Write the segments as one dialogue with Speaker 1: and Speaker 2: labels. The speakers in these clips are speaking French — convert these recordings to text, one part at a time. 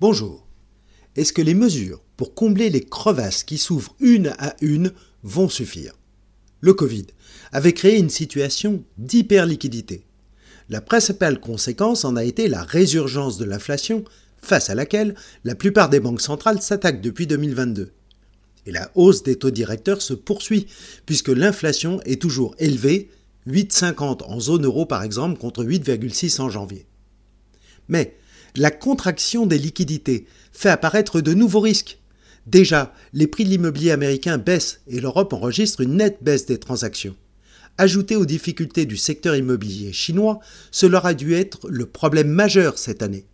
Speaker 1: Bonjour. Est-ce que les mesures pour combler les crevasses qui s'ouvrent une à une vont suffire? Le Covid avait créé une situation d'hyperliquidité. La principale conséquence en a été la résurgence de l'inflation, face à laquelle la plupart des banques centrales s'attaquent depuis 2022. Et la hausse des taux directeurs se poursuit, puisque l'inflation est toujours élevée, 8,50 en zone euro par exemple contre 8,6 en janvier. Mais la contraction des liquidités fait apparaître de nouveaux risques. Déjà, les prix de l'immobilier américain baissent et l'Europe enregistre une nette baisse des transactions. Ajouté aux difficultés du secteur immobilier chinois, cela a dû être le problème majeur cette année.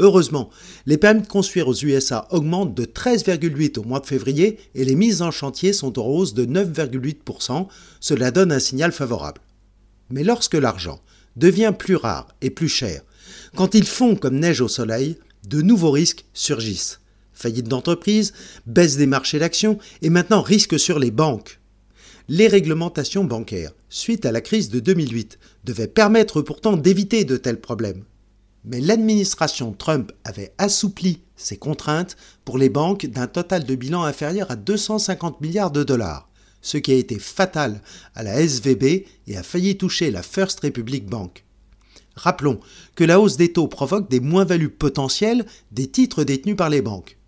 Speaker 1: Heureusement, les permis de construire aux USA augmentent de 13,8 au mois de février et les mises en chantier sont en hausse de 9,8%. Cela donne un signal favorable. Mais lorsque l'argent devient plus rare et plus cher, quand ils fond comme neige au soleil, de nouveaux risques surgissent. Faillite d'entreprise, baisse des marchés d'actions et maintenant risque sur les banques. Les réglementations bancaires, suite à la crise de 2008, devaient permettre pourtant d'éviter de tels problèmes. Mais l'administration Trump avait assoupli ces contraintes pour les banques d'un total de bilan inférieur à 250 milliards de dollars, ce qui a été fatal à la SVB et a failli toucher la First Republic Bank. Rappelons que la hausse des taux provoque des moins-values potentielles des titres détenus par les banques.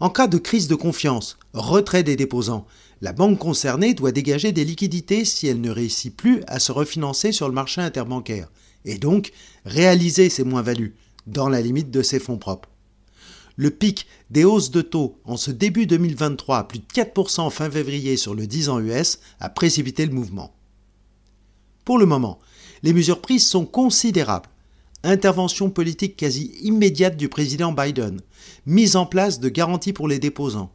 Speaker 1: En cas de crise de confiance, retrait des déposants, la banque concernée doit dégager des liquidités si elle ne réussit plus à se refinancer sur le marché interbancaire, et donc réaliser ses moins-values, dans la limite de ses fonds propres. Le pic des hausses de taux en ce début 2023 à plus de 4% fin février sur le 10 ans US a précipité le mouvement. Pour le moment, les mesures prises sont considérables. Intervention politique quasi immédiate du président Biden, mise en place de garanties pour les déposants,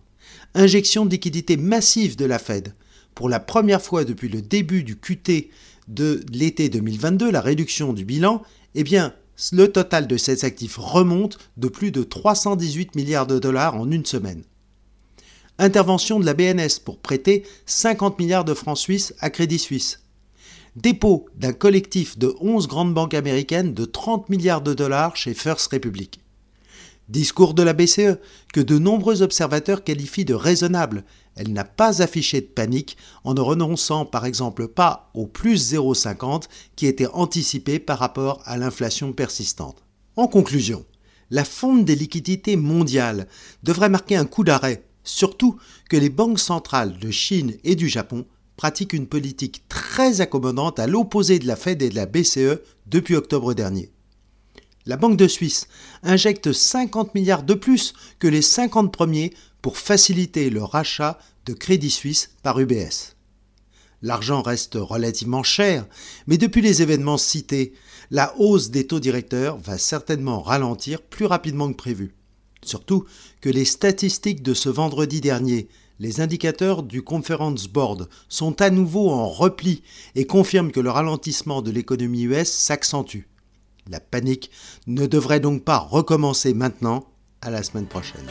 Speaker 1: injection de liquidités massive de la Fed. Pour la première fois depuis le début du QT de l'été 2022, la réduction du bilan, eh bien, le total de ces actifs remonte de plus de 318 milliards de dollars en une semaine. Intervention de la BNS pour prêter 50 milliards de francs suisses à Crédit Suisse dépôt d'un collectif de 11 grandes banques américaines de 30 milliards de dollars chez First Republic. Discours de la BCE que de nombreux observateurs qualifient de raisonnable. Elle n'a pas affiché de panique en ne renonçant par exemple pas au plus 0,50 qui était anticipé par rapport à l'inflation persistante. En conclusion, la fonte des liquidités mondiales devrait marquer un coup d'arrêt, surtout que les banques centrales de Chine et du Japon pratique une politique très accommodante à l'opposé de la Fed et de la BCE depuis octobre dernier. La Banque de Suisse injecte 50 milliards de plus que les 50 premiers pour faciliter le rachat de Crédit Suisse par UBS. L'argent reste relativement cher, mais depuis les événements cités, la hausse des taux directeurs va certainement ralentir plus rapidement que prévu. Surtout que les statistiques de ce vendredi dernier les indicateurs du Conference Board sont à nouveau en repli et confirment que le ralentissement de l'économie US s'accentue. La panique ne devrait donc pas recommencer maintenant, à la semaine prochaine.